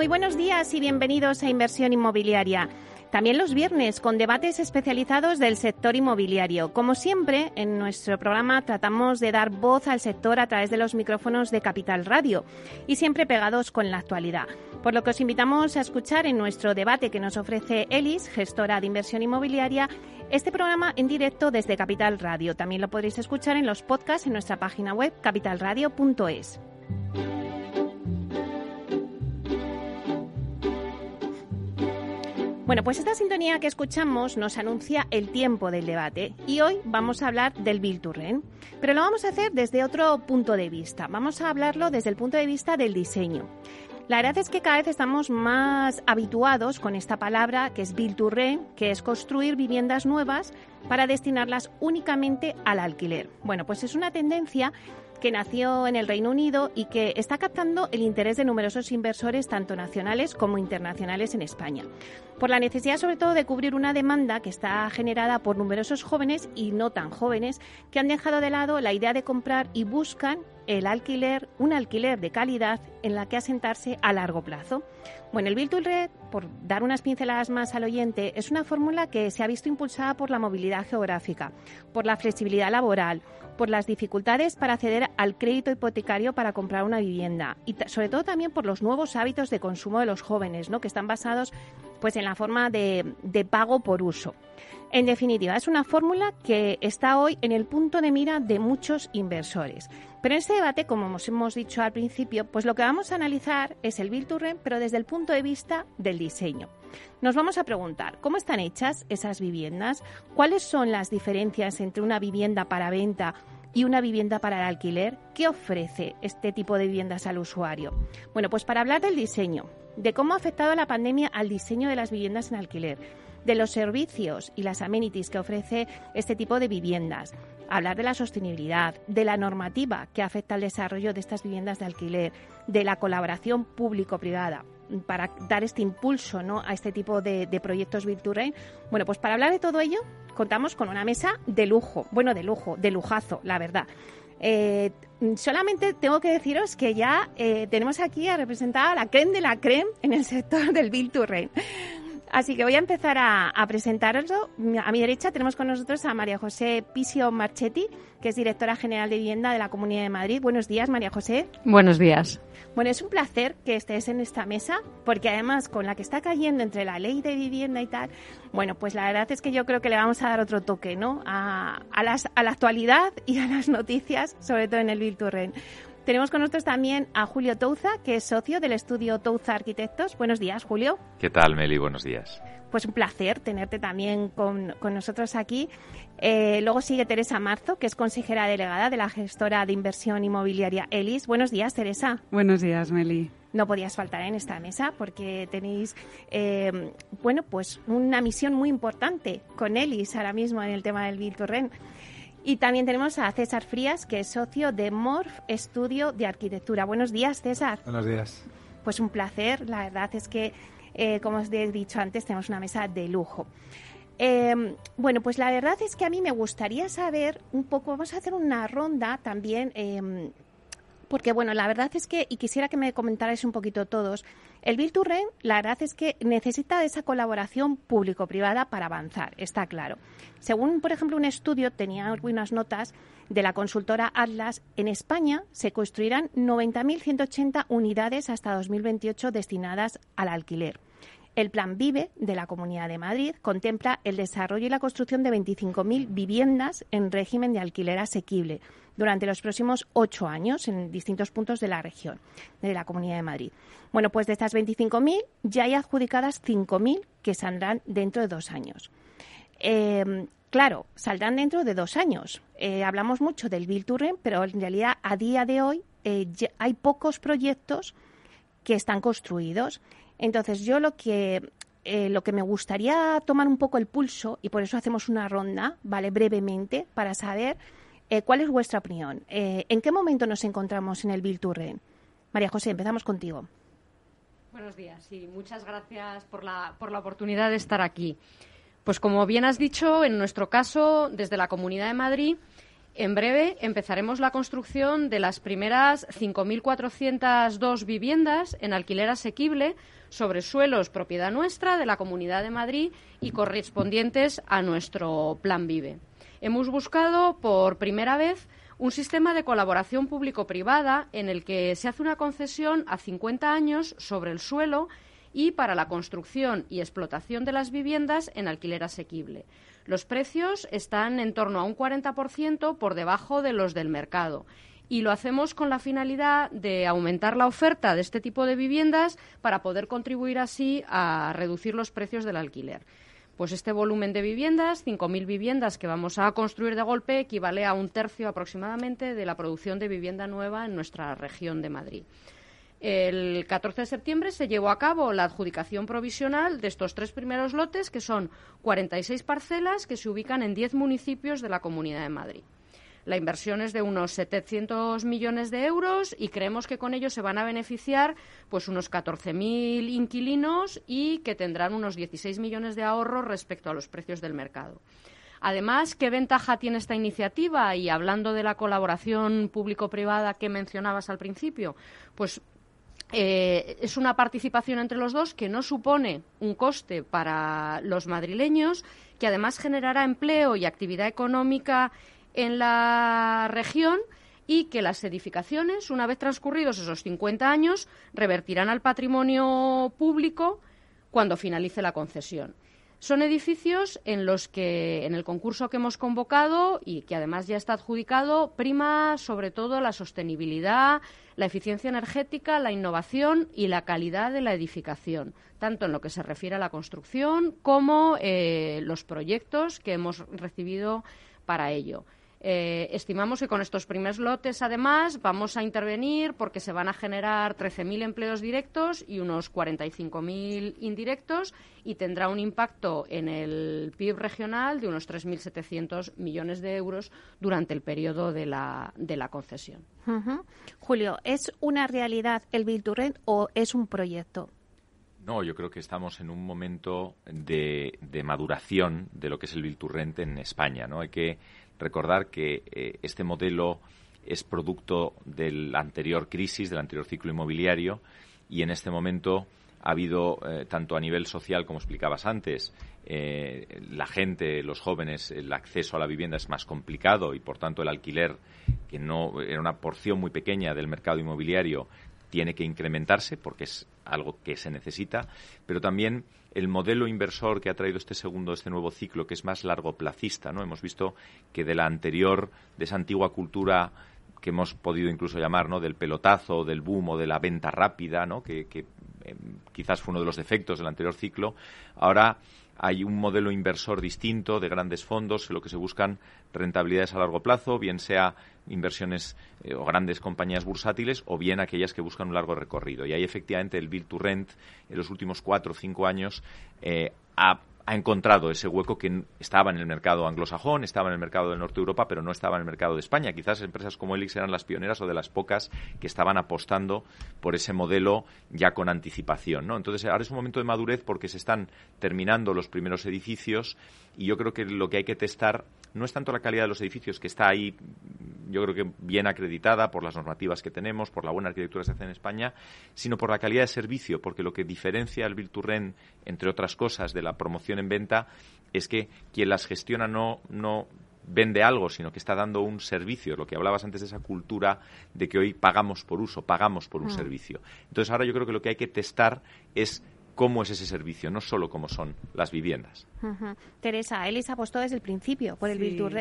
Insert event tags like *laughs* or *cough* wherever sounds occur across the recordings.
Muy buenos días y bienvenidos a Inversión Inmobiliaria. También los viernes con debates especializados del sector inmobiliario. Como siempre, en nuestro programa tratamos de dar voz al sector a través de los micrófonos de Capital Radio y siempre pegados con la actualidad. Por lo que os invitamos a escuchar en nuestro debate que nos ofrece Elis, gestora de inversión inmobiliaria, este programa en directo desde Capital Radio. También lo podréis escuchar en los podcasts en nuestra página web capitalradio.es. Bueno, pues esta sintonía que escuchamos nos anuncia el tiempo del debate y hoy vamos a hablar del Bill pero lo vamos a hacer desde otro punto de vista. Vamos a hablarlo desde el punto de vista del diseño. La verdad es que cada vez estamos más habituados con esta palabra que es Bill que es construir viviendas nuevas para destinarlas únicamente al alquiler. Bueno, pues es una tendencia que nació en el Reino Unido y que está captando el interés de numerosos inversores, tanto nacionales como internacionales en España, por la necesidad sobre todo de cubrir una demanda que está generada por numerosos jóvenes y no tan jóvenes que han dejado de lado la idea de comprar y buscan el alquiler, un alquiler de calidad en la que asentarse a largo plazo. Bueno, el Build to Red, por dar unas pinceladas más al oyente, es una fórmula que se ha visto impulsada por la movilidad geográfica, por la flexibilidad laboral, por las dificultades para acceder al crédito hipotecario para comprar una vivienda y sobre todo también por los nuevos hábitos de consumo de los jóvenes, ¿no? que están basados pues en la forma de, de pago por uso. En definitiva, es una fórmula que está hoy en el punto de mira de muchos inversores. Pero en este debate, como hemos dicho al principio, pues lo que vamos a analizar es el to pero desde el punto de vista del diseño. Nos vamos a preguntar cómo están hechas esas viviendas, cuáles son las diferencias entre una vivienda para venta y una vivienda para el alquiler, ¿qué ofrece este tipo de viviendas al usuario? Bueno, pues para hablar del diseño, de cómo ha afectado la pandemia al diseño de las viviendas en alquiler, de los servicios y las amenities que ofrece este tipo de viviendas, hablar de la sostenibilidad, de la normativa que afecta al desarrollo de estas viviendas de alquiler, de la colaboración público-privada para dar este impulso ¿no? a este tipo de, proyectos Virtual Bueno, pues para hablar de todo ello contamos con una mesa de lujo, bueno, de lujo, de lujazo, la verdad. Eh, solamente tengo que deciros que ya eh, tenemos aquí a representar a la creme de la creme en el sector del Build to Así que voy a empezar a, a. A mi derecha tenemos con nosotros a María José Pisio Marchetti, que es directora general de vivienda de la Comunidad de Madrid. Buenos días, María José. Buenos días. Bueno, es un placer que estés en esta mesa, porque además con la que está cayendo entre la ley de vivienda y tal, bueno, pues la verdad es que yo creo que le vamos a dar otro toque, ¿no? A, a, las, a la actualidad y a las noticias, sobre todo en el Virturren. Tenemos con nosotros también a Julio Touza, que es socio del estudio Touza Arquitectos. Buenos días, Julio. ¿Qué tal, Meli? Buenos días. Pues un placer tenerte también con, nosotros aquí. Eh, luego sigue Teresa Marzo, que es consejera delegada de la gestora de inversión inmobiliaria Elis. Buenos días, Teresa. Buenos días, Meli. No podías faltar en esta mesa porque tenéis, eh, bueno, pues una misión muy importante con Elis ahora mismo en el tema del Virtual y también tenemos a César Frías, que es socio de Morf Estudio de Arquitectura. Buenos días, César. Buenos días. Pues un placer. La verdad es que, eh, como os he dicho antes, tenemos una mesa de lujo. Eh, bueno, pues la verdad es que a mí me gustaría saber un poco, vamos a hacer una ronda también, eh, porque bueno, la verdad es que, y quisiera que me comentarais un poquito todos, el Virturren, la verdad es que necesita esa colaboración público-privada para avanzar, está claro. Según, por ejemplo, un estudio, tenía algunas notas de la consultora Atlas, en España se construirán 90.180 unidades hasta 2028 destinadas al alquiler. El Plan Vive de la Comunidad de Madrid contempla el desarrollo y la construcción de 25.000 viviendas en régimen de alquiler asequible, durante los próximos ocho años en distintos puntos de la región, de la Comunidad de Madrid. Bueno, pues de estas 25.000 ya hay adjudicadas 5.000 que saldrán dentro de dos años. Eh, claro, saldrán dentro de dos años. Eh, hablamos mucho del Bill Turren, pero en realidad a día de hoy eh, hay pocos proyectos que están construidos. Entonces, yo lo que lo que me gustaría tomar un poco el pulso, y por eso hacemos una ronda, ¿vale? Brevemente, para saber cuál es vuestra opinión. ¿En qué momento nos encontramos en el Bill Turren? María José, empezamos contigo. Buenos días y muchas gracias por la, por la oportunidad de estar aquí. Pues como bien has dicho, en nuestro caso, desde la Comunidad de Madrid, en breve empezaremos la construcción de las primeras 5.402 viviendas en alquiler asequible sobre suelos propiedad nuestra de la Comunidad de Madrid y correspondientes a nuestro Plan Vive. Hemos buscado por primera vez un sistema de colaboración público-privada en el que se hace una concesión a 50 años sobre el suelo y para la construcción y explotación de las viviendas en alquiler asequible. Los precios están en torno a un 40% por debajo de los del mercado y lo hacemos con la finalidad de aumentar la oferta de este tipo de viviendas para poder contribuir así a reducir los precios del alquiler pues este volumen de viviendas, 5.000 viviendas que vamos a construir de golpe, equivale a un tercio aproximadamente de la producción de vivienda nueva en nuestra región de Madrid. El 14 de septiembre se llevó a cabo la adjudicación provisional de estos tres primeros lotes, que son 46 parcelas que se ubican en 10 municipios de la Comunidad de Madrid. La inversión es de unos 700 millones de euros y creemos que con ello se van a beneficiar pues unos 14.000 inquilinos y que tendrán unos 16 millones de ahorros respecto a los precios del mercado. Además, ¿qué ventaja tiene esta iniciativa? Y hablando de la colaboración público-privada que mencionabas al principio, pues eh, es una participación entre los dos que no supone un coste para los madrileños, que además generará empleo y actividad económica en la región y que las edificaciones, una vez transcurridos esos 50 años, revertirán al patrimonio público cuando finalice la concesión. Son edificios en los que, en el concurso que hemos convocado y que además ya está adjudicado, prima sobre todo la sostenibilidad, la eficiencia energética, la innovación y la calidad de la edificación, tanto en lo que se refiere a la construcción como eh, los proyectos que hemos recibido para ello. Eh, estimamos que con estos primeros lotes, además, vamos a intervenir porque se van a generar 13.000 empleos directos y unos 45.000 indirectos y tendrá un impacto en el PIB regional de unos 3.700 millones de euros durante el periodo de la, de la concesión. Julio, ¿es una realidad el Bill to o es un proyecto? No, yo creo que estamos en un momento de, de maduración de lo que es el Bill to en España. ¿no? Hay que Recordar que eh, este modelo es producto de la anterior crisis, del anterior ciclo inmobiliario, y en este momento ha habido, eh, tanto a nivel social, como explicabas antes, eh, la gente, los jóvenes, el acceso a la vivienda es más complicado y, por tanto, el alquiler, que no era una porción muy pequeña del mercado inmobiliario, tiene que incrementarse porque es algo que se necesita, pero también el modelo inversor que ha traído este segundo, este nuevo ciclo, que es más largo placista, ¿no? Hemos visto que de la anterior, de esa antigua cultura que hemos podido incluso llamar, ¿no? Del pelotazo, del boom o de la venta rápida, ¿no? Que, em, quizás fue uno de los defectos del anterior ciclo. Ahora hay un modelo inversor distinto de grandes fondos en lo que se buscan rentabilidades a largo plazo, bien sea inversiones eh, o grandes compañías bursátiles o bien aquellas que buscan un largo recorrido. Y ahí efectivamente el Build to Rent en los últimos cuatro o cinco años eh, ha ha encontrado ese hueco que estaba en el mercado anglosajón, estaba en el mercado del norte de Europa, pero no estaba en el mercado de España. Quizás empresas como Elix eran las pioneras o de las pocas que estaban apostando por ese modelo ya con anticipación. ¿no? Entonces, ahora es un momento de madurez porque se están terminando los primeros edificios y yo creo que lo que hay que testar no es tanto la calidad de los edificios, que está ahí, yo creo que bien acreditada por las normativas que tenemos, por la buena arquitectura que se hace en España, sino por la calidad de servicio, porque lo que diferencia al Bilturren, entre otras cosas, de la promoción en venta, es que quien las gestiona no, no vende algo, sino que está dando un servicio. Lo que hablabas antes de esa cultura de que hoy pagamos por uso, pagamos por un mm. servicio. Entonces ahora yo creo que lo que hay que testar es cómo es ese servicio, no solo cómo son las viviendas. Teresa, él se apostó desde el principio por el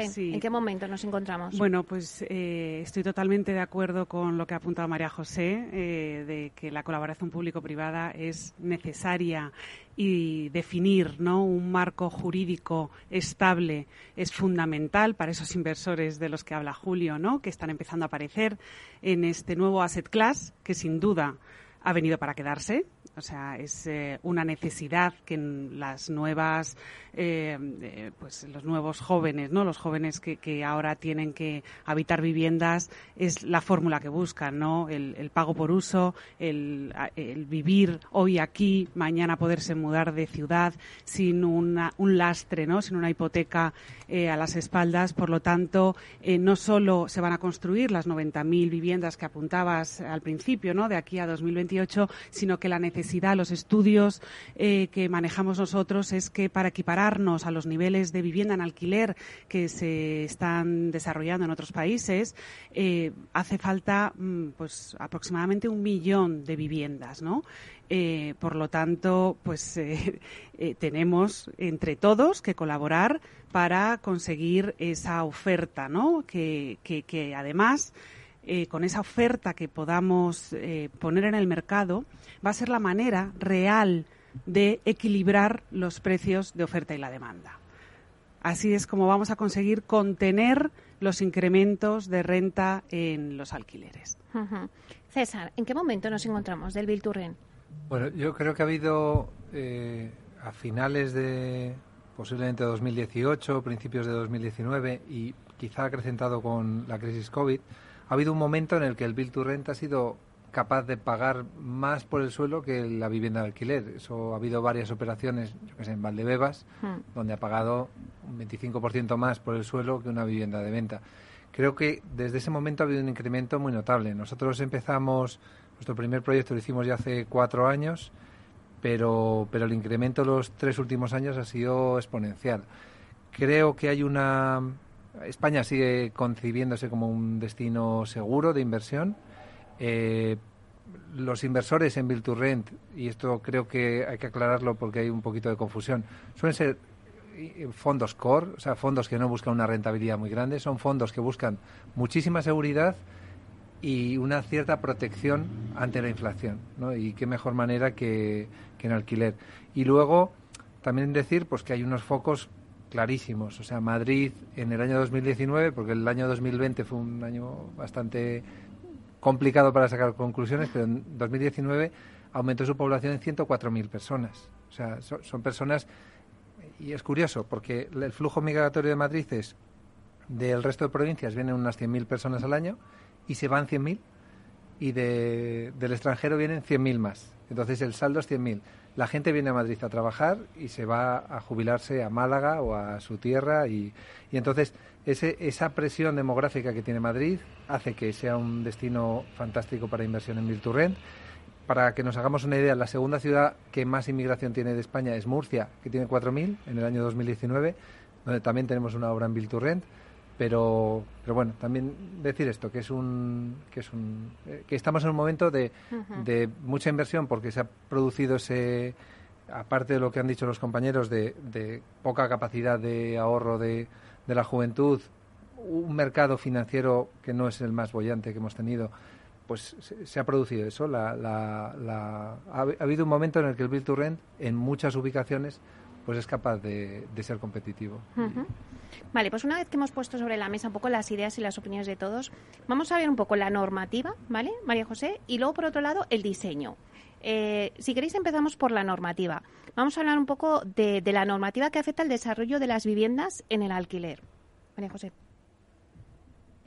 sí, ¿En qué momento nos encontramos? Bueno, pues eh, estoy totalmente de acuerdo con lo que ha apuntado María José, eh, de que la colaboración público-privada es necesaria y definir ¿no? un marco jurídico estable es fundamental para esos inversores de los que habla Julio, ¿no? que están empezando a aparecer en este nuevo asset class, que sin duda ha venido para quedarse. O sea, es eh, una necesidad que las nuevas eh, eh, pues los nuevos jóvenes, ¿no? Los jóvenes que, ahora tienen que habitar viviendas es la fórmula que buscan, ¿no? El, pago por uso, el, vivir hoy aquí, mañana poderse mudar de ciudad sin un lastre, ¿no? Sin una hipoteca a las espaldas. Por lo tanto, no solo se van a construir las 90.000 viviendas que apuntabas al principio, ¿no? De aquí a 2028, sino que la necesidad, los estudios que manejamos nosotros es que para equipar a los niveles de vivienda en alquiler que se están desarrollando en otros países, eh, hace falta mm, pues aproximadamente un millón de viviendas, ¿no? Eh, por lo tanto, pues eh, *laughs* tenemos entre todos que colaborar para conseguir esa oferta, ¿no? Que, que, además con esa oferta que podamos poner en el mercado va a ser la manera real de equilibrar los precios de oferta y la demanda. Así es como vamos a conseguir contener los incrementos de renta en los alquileres. César, ¿en qué momento nos encontramos del Bill Bueno, yo creo que ha habido eh, a finales de posiblemente 2018, principios de 2019 y quizá acrecentado con la crisis COVID, ha habido un momento en el que el Bill to Rent ha sido capaz de pagar más por el suelo que la vivienda de alquiler. Eso ha habido varias operaciones, yo que sé, en Valdebebas, hmm. donde ha pagado un 25% más por el suelo que una vivienda de venta. Creo que desde ese momento ha habido un incremento muy notable. Nosotros empezamos, nuestro primer proyecto lo hicimos ya hace cuatro años, pero, pero el incremento los tres últimos años ha sido exponencial. Creo que hay una... España sigue concibiéndose como un destino seguro de inversión eh, los inversores en Build to Rent, y esto creo que hay que aclararlo porque hay un poquito de confusión, suelen ser eh, fondos core, o sea, fondos que no buscan una rentabilidad muy grande, son fondos que buscan muchísima seguridad y una cierta protección ante la inflación, ¿no? Y qué mejor manera que, que en alquiler. Y luego, también decir pues que hay unos focos clarísimos. O sea, Madrid en el año 2019, porque el año 2020 fue un año bastante complicado para sacar conclusiones, pero en 2019 aumentó su población en 104.000 personas. O sea, son, personas, y es curioso, porque el flujo migratorio de Madrid es del resto de provincias vienen unas 100.000 personas al año y se van 100.000 y de, del extranjero vienen 100.000 más. Entonces el saldo es 100.000. La gente viene a Madrid a trabajar y se va a jubilarse a Málaga o a su tierra y, entonces ese, esa presión demográfica que tiene Madrid hace que sea un destino fantástico para inversión en Virturrent. Para que nos hagamos una idea, la segunda ciudad que más inmigración tiene de España es Murcia, que tiene 4.000 en el año 2019, donde también tenemos una obra en Virturrent. Pero, pero bueno, también decir esto, que es un, que es un, eh, que estamos en un momento de, de mucha inversión porque se ha producido ese, aparte de lo que han dicho los compañeros, de, de poca capacidad de ahorro de, de la juventud, un mercado financiero que no es el más bollante que hemos tenido, pues se, ha producido eso. La, la, ha, habido un momento en el que el Build to Rent, en muchas ubicaciones, pues es capaz de, ser competitivo. Vale, pues una vez que hemos puesto sobre la mesa un poco las ideas y las opiniones de todos, vamos a ver un poco la normativa, ¿vale, María José? Y luego, por otro lado, el diseño. Eh, si queréis, empezamos por la normativa. Vamos a hablar un poco de, la normativa que afecta al desarrollo de las viviendas en el alquiler. María José.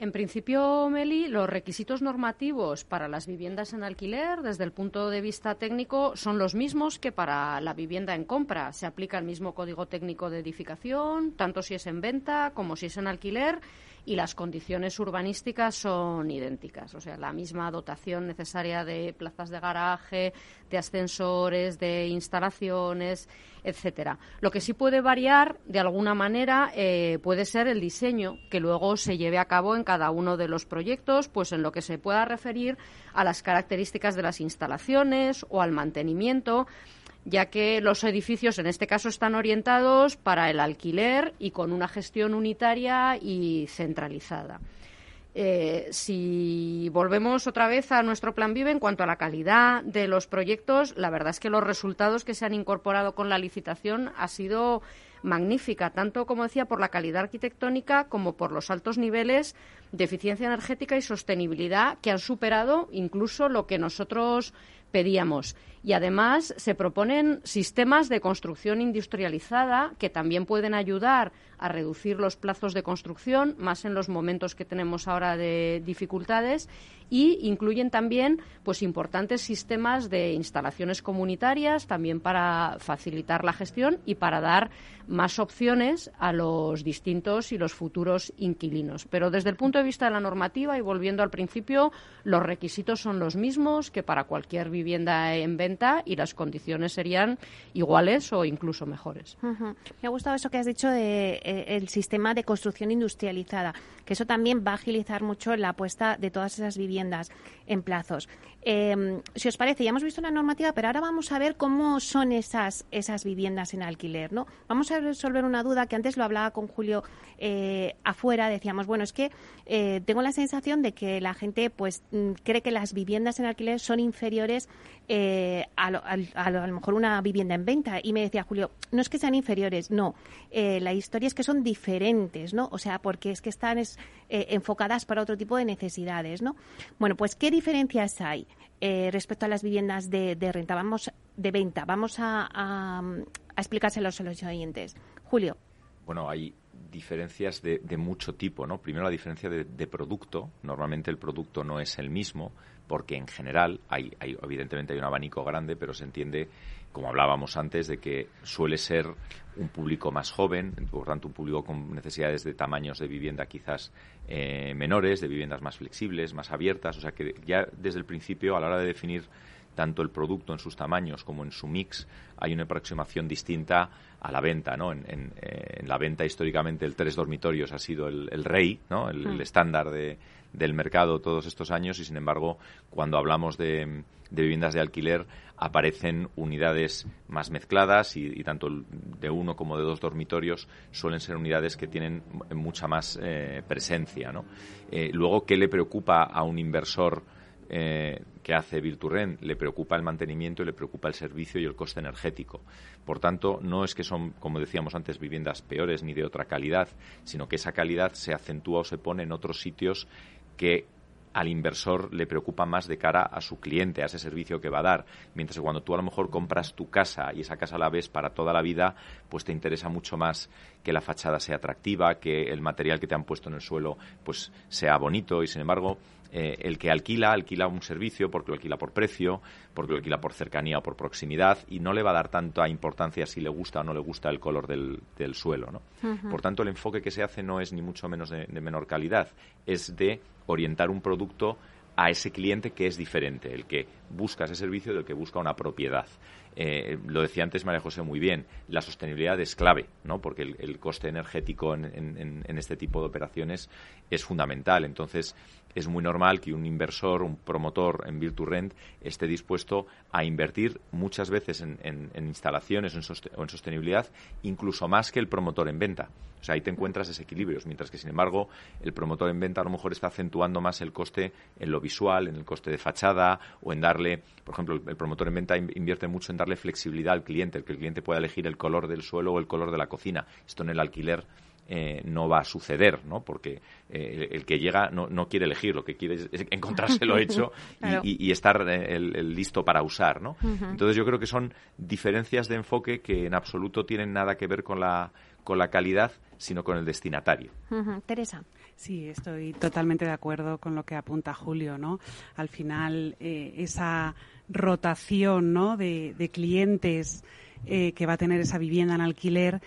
En principio, Meli, los requisitos normativos para las viviendas en alquiler, desde el punto de vista técnico, son los mismos que para la vivienda en compra. Se aplica el mismo código técnico de edificación, tanto si es en venta como si es en alquiler y las condiciones urbanísticas son idénticas, o sea, la misma dotación necesaria de plazas de garaje, de ascensores, de instalaciones, etcétera. Lo que sí puede variar de alguna manera eh, puede ser el diseño que luego se lleve a cabo en cada uno de los proyectos, pues en lo que se pueda referir a las características de las instalaciones o al mantenimiento ya que los edificios en este caso están orientados para el alquiler y con una gestión unitaria y centralizada. Eh, si volvemos otra vez a nuestro plan Vive en cuanto a la calidad de los proyectos, la verdad es que los resultados que se han incorporado con la licitación ha sido magnífica, tanto como decía por la calidad arquitectónica como por los altos niveles de eficiencia energética y sostenibilidad que han superado incluso lo que nosotros pedíamos. Y además se proponen sistemas de construcción industrializada que también pueden ayudar a reducir los plazos de construcción, más en los momentos que tenemos ahora de dificultades, y incluyen también pues importantes sistemas de instalaciones comunitarias también para facilitar la gestión y para dar más opciones a los distintos y los futuros inquilinos. Pero desde el punto de vista de la normativa y volviendo al principio, los requisitos son los mismos que para cualquier vivienda en venta y las condiciones serían iguales o incluso mejores. Me ha gustado eso que has dicho de eh, sistema de construcción industrializada, que eso también va a agilizar mucho la apuesta de todas esas viviendas en plazos. Em, si os parece, ya hemos visto la normativa, pero ahora vamos a ver cómo son esas, esas viviendas en alquiler, ¿no? Vamos a resolver una duda que antes lo hablaba con Julio eh, afuera. Decíamos, bueno, es que eh, tengo la sensación de que la gente pues mm, cree que las viviendas en alquiler son inferiores eh, a, a, lo mejor una vivienda en venta. Y me decía Julio, no es que sean inferiores, no. la historia es que son diferentes, ¿no? O sea, porque es que están enfocadas para otro tipo de necesidades, ¿no? Bueno, pues, ¿qué diferencias hay? Eh, respecto a las viviendas de, renta, vamos de venta. Vamos a, a, explicárselos a los oyentes. Julio. Bueno, hay diferencias de, mucho tipo, ¿no? Primero la diferencia de, producto. Normalmente el producto no es el mismo porque en general hay, evidentemente hay un abanico grande, pero se entiende, como hablábamos antes, de que suele ser un público más joven, por tanto un público con necesidades de tamaños de vivienda quizás eh, menores, de viviendas más flexibles, más abiertas, o sea que ya desde el principio a la hora de definir tanto el producto en sus tamaños como en su mix, hay una aproximación distinta a la venta, ¿no? En, eh, la venta históricamente el tres dormitorios ha sido el, rey, ¿no? El, mm. estándar del mercado todos estos años y sin embargo cuando hablamos de, viviendas de alquiler aparecen unidades más mezcladas y, tanto de uno como de dos dormitorios suelen ser unidades que tienen mucha más eh, presencia, ¿no? Eh, luego, ¿qué le preocupa a un inversor eh, que hace Virturren le preocupa el mantenimiento le preocupa el servicio y el coste energético. Por tanto, no es que son, como decíamos antes, viviendas peores ni de otra calidad, sino que esa calidad se acentúa o se pone en otros sitios que al inversor le preocupa más de cara a su cliente, a ese servicio que va a dar. Mientras que cuando tú a lo mejor compras tu casa y esa casa la ves para toda la vida, pues te interesa mucho más que la fachada sea atractiva, que el material que te han puesto en el suelo pues sea bonito y sin embargo eh, el que alquila, alquila un servicio porque lo alquila por precio, porque lo alquila por cercanía o por proximidad y no le va a dar tanta importancia si le gusta o no le gusta el color del, suelo. ¿no? Por tanto, el enfoque que se hace no es ni mucho menos de menor calidad, es de orientar un producto a ese cliente que es diferente, el que busca ese servicio del que busca una propiedad. Eh, lo decía antes María José muy bien, la sostenibilidad es clave, ¿no? porque el, coste energético en, este tipo de operaciones es fundamental. Entonces, es muy normal que un inversor, un promotor en Virtu-Rent esté dispuesto a invertir muchas veces en, instalaciones o en sostenibilidad, incluso más que el promotor en venta. O sea, ahí te encuentras desequilibrios, mientras que, sin embargo, el promotor en venta a lo mejor está acentuando más el coste en lo visual, en el coste de fachada o en darle, por ejemplo, el promotor en venta invierte mucho en darle flexibilidad al cliente, el que el cliente pueda elegir el color del suelo o el color de la cocina. Esto en el alquiler eh, no va a suceder, ¿no? Porque eh, el que llega no, no, quiere elegir, lo que quiere es, encontrárselo *laughs* hecho y, estar eh, listo para usar, ¿no? Entonces yo creo que son diferencias de enfoque que en absoluto tienen nada que ver con la, con la calidad, sino con el destinatario. Teresa. Sí, estoy totalmente de acuerdo con lo que apunta Julio, ¿no? Al final, esa rotación, ¿no? de, clientes que va a tener esa vivienda en alquiler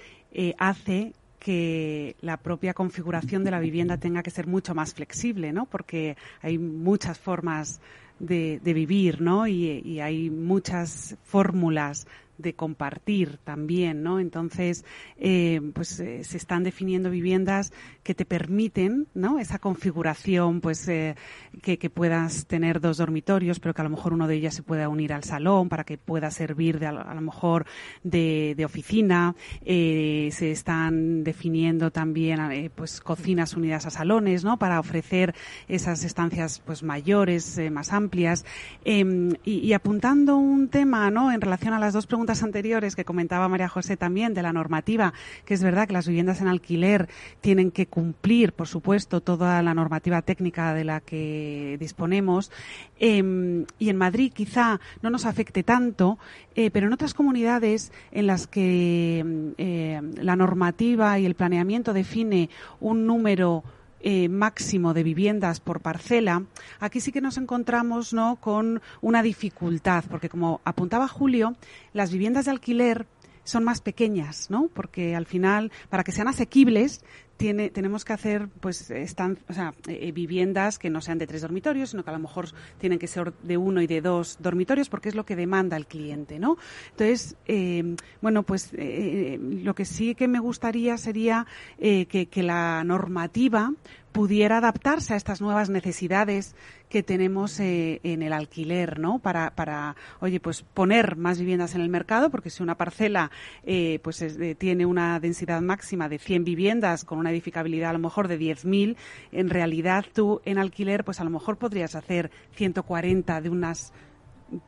hace que la propia configuración de la vivienda tenga que ser mucho más flexible, ¿no? Porque hay muchas formas de, vivir, ¿no? Y, hay muchas fórmulas de compartir también, ¿no? Entonces, eh, pues eh, se están definiendo viviendas que te permiten, ¿no? Esa configuración, pues eh, que, puedas tener dos dormitorios, pero que a lo mejor uno de ellos se pueda unir al salón para que pueda servir de, a lo mejor de, de oficina. se están definiendo también, pues cocinas unidas a salones, ¿no? Para ofrecer esas estancias, pues mayores, más amplias. Em, y, y apuntando un tema, ¿no? En relación a las dos preguntas anteriores que comentaba María José también de la normativa, que es verdad que las viviendas en alquiler tienen que cumplir, por supuesto, toda la normativa técnica de la que disponemos. Em, y en Madrid quizá no nos afecte tanto, eh, pero en otras comunidades en las que em, eh, la normativa y el planeamiento define un número eh, máximo de viviendas por parcela, aquí sí que nos encontramos ¿no? con una dificultad, porque como apuntaba Julio, las viviendas de alquiler son más pequeñas, ¿no? Porque al final, para que sean asequibles, tiene, tenemos que hacer pues están, o sea, eh, viviendas que no sean de tres dormitorios, sino que a lo mejor tienen que ser de uno y de dos dormitorios porque es lo que demanda el cliente, ¿no? Entonces, eh, bueno, pues eh, lo que sí que me gustaría sería que, la normativa pudiera adaptarse a estas nuevas necesidades que tenemos eh, en el alquiler, ¿no? Para, para, oye, pues poner más viviendas en el mercado, porque si una parcela eh, pues tiene una densidad máxima de 100 viviendas con una edificabilidad a lo mejor de 10.000, en realidad tú en alquiler pues a lo mejor podrías hacer 140 de unas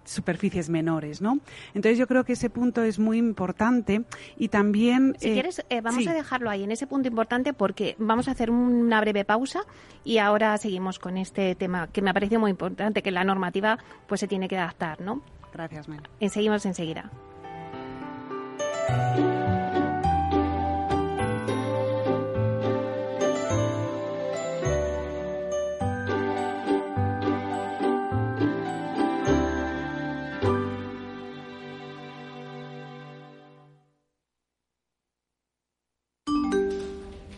superficies menores, ¿no? Entonces yo creo que ese punto es muy importante y también... Si eh, quieres, eh, vamos a dejarlo ahí, en ese punto importante, porque vamos a hacer una breve pausa y ahora seguimos con este tema que me ha parecido muy importante, que la normativa pues se tiene que adaptar, ¿no? Gracias, Mel. Seguimos enseguida.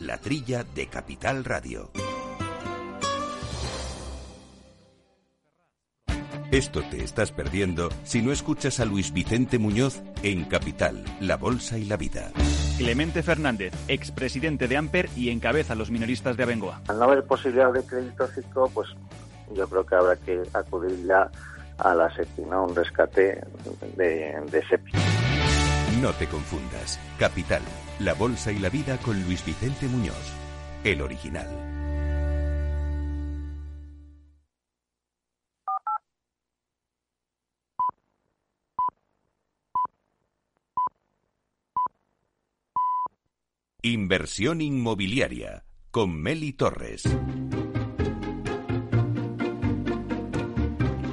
la trilla de Capital Radio. Esto te estás perdiendo si no escuchas a Luis Vicente Muñoz en Capital, La Bolsa y la Vida. Clemente Fernández, expresidente de Amper y encabeza a los minoristas de Abengoa. Al no haber posibilidad de crédito ciclo, pues yo creo que habrá que acudir ya a la SEPI, ¿no? Un rescate de, de SEPI. No te confundas. Capital, la bolsa y la vida con Luis Vicente Muñoz, el original. Inversión inmobiliaria con Meli Torres.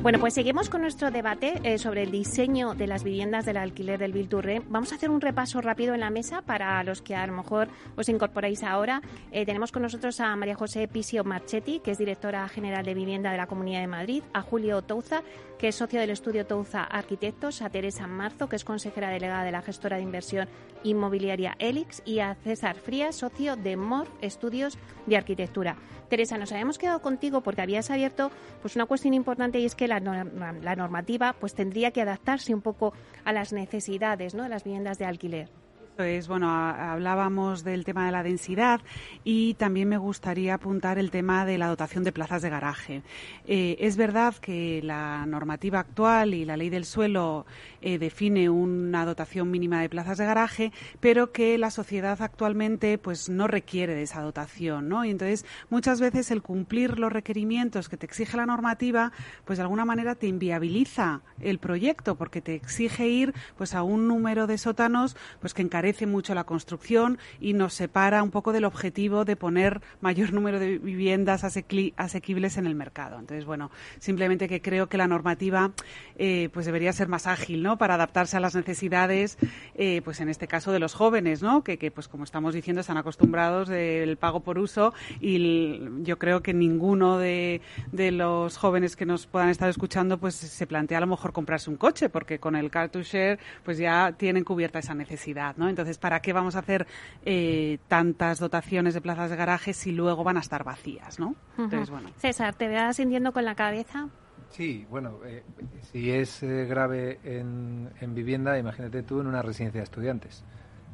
Bueno, pues seguimos con nuestro debate eh, sobre el diseño de las viviendas del alquiler del Bilturre. Vamos a hacer un repaso rápido en la mesa para los que a lo mejor os incorporáis ahora. Eh, tenemos con nosotros a María José Pisio Marchetti, que es directora general de vivienda de la Comunidad de Madrid, a Julio Touza, que es socio del estudio Touza Arquitectos, a Teresa Marzo, que es consejera delegada de la gestora de inversión inmobiliaria Elix, y a César Frías, socio de MOR Estudios de Arquitectura. Teresa, nos habíamos quedado contigo porque habías abierto pues una cuestión importante y es que la, la normativa pues tendría que adaptarse un poco a las necesidades ¿no? de las viviendas de alquiler es, bueno, hablábamos del tema de la densidad y también me gustaría apuntar el tema de la dotación de plazas de garaje. Eh, es verdad que la normativa actual y la ley del suelo eh, define una dotación mínima de plazas de garaje, pero que la sociedad actualmente pues no requiere de esa dotación, ¿no? Y entonces muchas veces el cumplir los requerimientos que te exige la normativa, pues de alguna manera te inviabiliza el proyecto porque te exige ir pues a un número de sótanos pues que encarece mucho la construcción y nos separa un poco del objetivo de poner mayor número de viviendas asequibles en el mercado. Entonces, bueno, simplemente que creo que la normativa eh, pues debería ser más ágil, ¿no? Para adaptarse a las necesidades, eh, pues en este caso de los jóvenes, ¿no? Que, pues como estamos diciendo, están acostumbrados del pago por uso y yo creo que ninguno de, de los jóvenes que nos puedan estar escuchando pues se plantea a lo mejor comprarse un coche porque con el car to share pues ya tienen cubierta esa necesidad, ¿no? Entonces, ¿para qué vamos a hacer eh, tantas dotaciones de plazas de garaje si luego van a estar vacías, ¿no? Entonces, bueno. César, ¿te veas sintiendo con la cabeza? Sí, bueno, eh, si es eh, grave en, vivienda, imagínate tú en una residencia de estudiantes.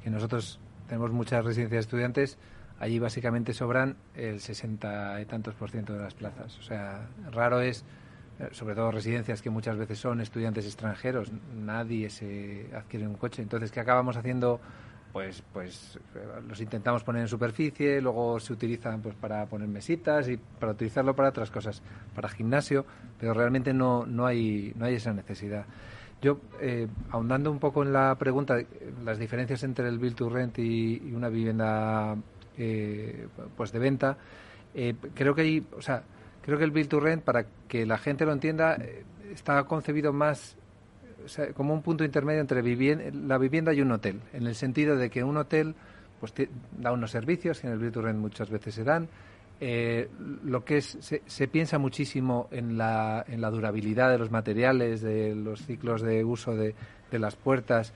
Que nosotros tenemos muchas residencias de estudiantes, allí básicamente sobran el 60 y tantos por ciento de las plazas. O sea, raro es, sobre todo residencias que muchas veces son estudiantes extranjeros, nadie se adquiere un coche. Entonces, ¿qué acabamos haciendo? pues pues los intentamos poner en superficie, luego se utilizan pues para poner mesitas y para utilizarlo para otras cosas, para gimnasio, pero realmente no, no hay no hay esa necesidad. Yo, eh, ahondando un poco en la pregunta, las diferencias entre el build to rent y, una vivienda eh, pues de venta, eh, creo que hay, o sea, creo que el build to rent, para que la gente lo entienda, está concebido más como un punto intermedio entre la vivienda y un hotel, en el sentido de que un hotel pues da unos servicios que en el Virtual muchas veces se dan. Eh, lo que es, se, piensa muchísimo en la, en la durabilidad de los materiales, de los ciclos de uso de, de las puertas.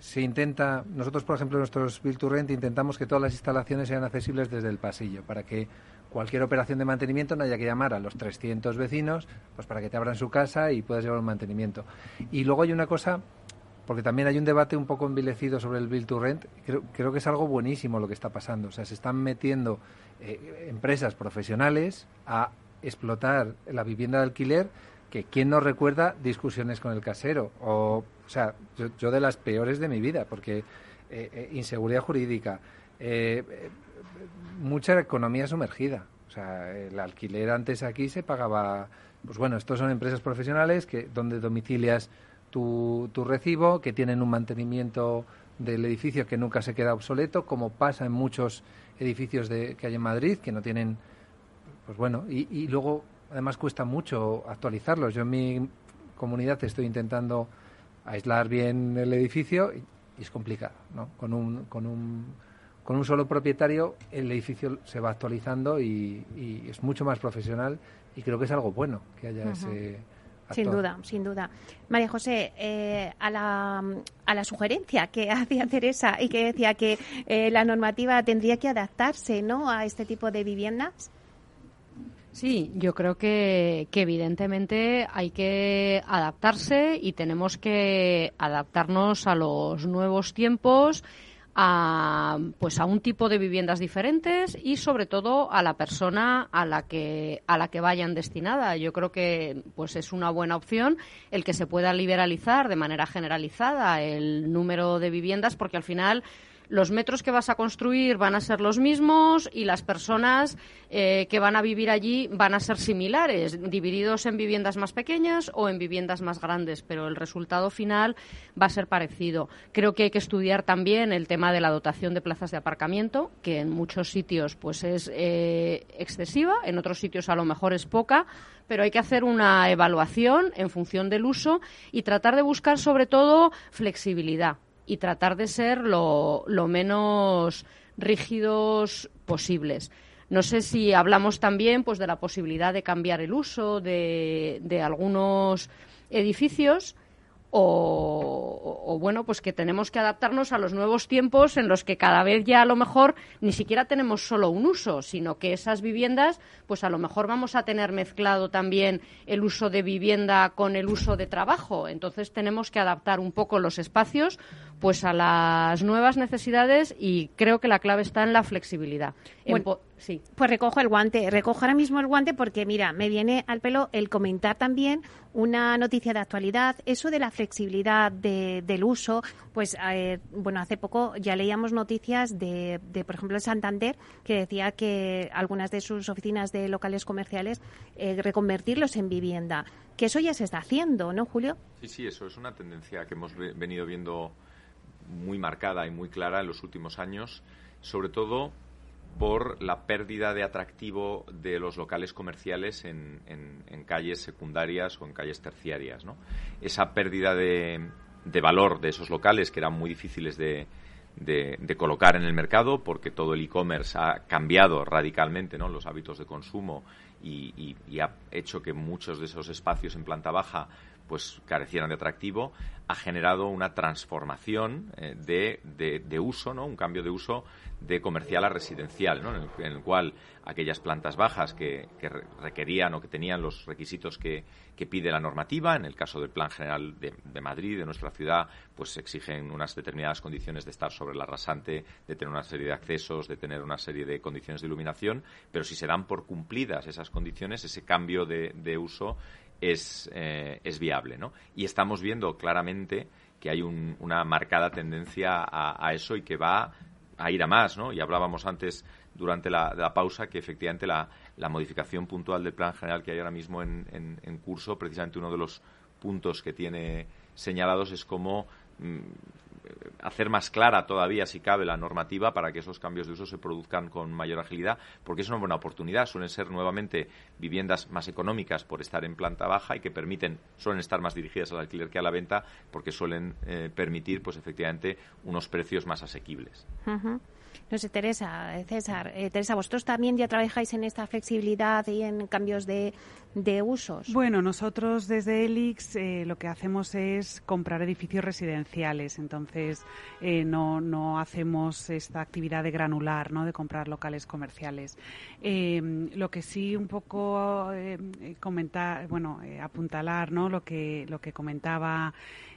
se intenta, nosotros por ejemplo en nuestros Virtual intentamos que todas las instalaciones sean accesibles desde el pasillo para que cualquier operación de mantenimiento no haya que llamar a los 300 vecinos pues para que te abran su casa y puedas llevar un mantenimiento. Y luego hay una cosa, porque también hay un debate un poco envilecido sobre el Build to Rent, creo, creo que es algo buenísimo lo que está pasando. O sea, se están metiendo eh, empresas profesionales a explotar la vivienda de alquiler que quién no recuerda discusiones con el casero o o sea yo, de las peores de mi vida porque eh, eh, inseguridad jurídica mucha economía sumergida. O sea, el alquiler antes aquí se pagaba, pues bueno, estos son empresas profesionales que donde domicilias tu, tu recibo, que tienen un mantenimiento del edificio que nunca se queda obsoleto, como pasa en muchos edificios de, que hay en Madrid, que no tienen, pues bueno, y, y luego además cuesta mucho actualizarlos. Yo en mi comunidad estoy intentando aislar bien el edificio y, y es complicado, ¿no? Con un, con un con un solo propietario el edificio se va actualizando y, es mucho más profesional y creo que es algo bueno que haya ese... Sin duda, sin duda. María José, eh, a, la, a la sugerencia que *laughs* hacía Teresa y que decía que eh, la normativa tendría que adaptarse ¿no? a este tipo de viviendas. Sí, yo creo que, que, evidentemente hay que adaptarse y tenemos que adaptarnos a los nuevos tiempos a pues a un tipo de viviendas diferentes y sobre todo a la persona a la que a la que vayan destinada. Yo creo que pues es una buena opción el que se pueda liberalizar de manera generalizada el número de viviendas porque al final los metros que vas a construir van a ser los mismos y las personas eh, que van a vivir allí van a ser similares, divididos en viviendas más pequeñas o en viviendas más grandes, pero el resultado final va a ser parecido. Creo que hay que estudiar también el tema de la dotación de plazas de aparcamiento, que en muchos sitios pues es eh, excesiva, en otros sitios a lo mejor es poca, pero hay que hacer una evaluación en función del uso y tratar de buscar sobre todo flexibilidad y tratar de ser lo, menos rígidos posibles. No sé si hablamos también pues, de la posibilidad de cambiar el uso de, de algunos edificios o, bueno, pues que tenemos que adaptarnos a los nuevos tiempos en los que cada vez ya a lo mejor ni siquiera tenemos solo un uso, sino que esas viviendas, pues a lo mejor vamos a tener mezclado también el uso de vivienda con el uso de trabajo. Entonces tenemos que adaptar un poco los espacios pues a las nuevas necesidades y creo que la clave está en la flexibilidad. Sí. Pues recojo el guante, recojo ahora mismo el guante porque mira, me viene al pelo el comentar también una noticia de actualidad, eso de la flexibilidad del uso, pues eh, bueno, hace poco ya leíamos noticias de, de, por ejemplo, Santander, que decía que algunas de sus oficinas de locales comerciales eh, reconvertirlos en vivienda, que eso ya se está haciendo, ¿no, Julio? Sí, sí, eso es una tendencia que hemos venido viendo muy marcada y muy clara en los últimos años, sobre todo por la pérdida de atractivo de los locales comerciales en, calles secundarias o en calles terciarias. Esa pérdida de, valor de esos locales, que eran muy difíciles de, colocar en el mercado, porque todo el e-commerce ha cambiado radicalmente los hábitos de consumo y, ha hecho que muchos de esos espacios en planta baja pues carecieran de atractivo, ha generado una transformación eh, de, de, uso, ¿no? un cambio de uso de comercial a residencial, ¿no? en, el, cual aquellas plantas bajas que, requerían o que tenían los requisitos que, pide la normativa, en el caso del Plan General de, de, Madrid, de nuestra ciudad, pues exigen unas determinadas condiciones de estar sobre la rasante, de tener una serie de accesos, de tener una serie de condiciones de iluminación, pero si se dan por cumplidas esas condiciones, ese cambio de, uso es, eh, es viable, ¿no? Y estamos viendo claramente que hay una marcada tendencia a, eso y que va a ir a más, ¿no? Y hablábamos antes durante la, pausa que efectivamente la, modificación puntual del plan general que hay ahora mismo en, en, curso, precisamente uno de los puntos que tiene señalados es cómo mm, hacer más clara todavía, si cabe, la normativa para que esos cambios de uso se produzcan con mayor agilidad, porque es una buena oportunidad. Suelen ser nuevamente viviendas más económicas por estar en planta baja y que permiten, suelen estar más dirigidas al alquiler que a la venta, porque suelen eh, permitir, pues efectivamente, unos precios más asequibles. No sé, Teresa, eh, César, eh, Teresa, vosotros también ya trabajáis en esta flexibilidad y en cambios de, de usos. Bueno, nosotros desde Elix eh, lo que hacemos es comprar edificios residenciales, entonces no, no hacemos esta actividad de granular, ¿no? de comprar locales comerciales. lo que sí un poco comentar, bueno, apuntalar, ¿no? Lo que lo que comentaba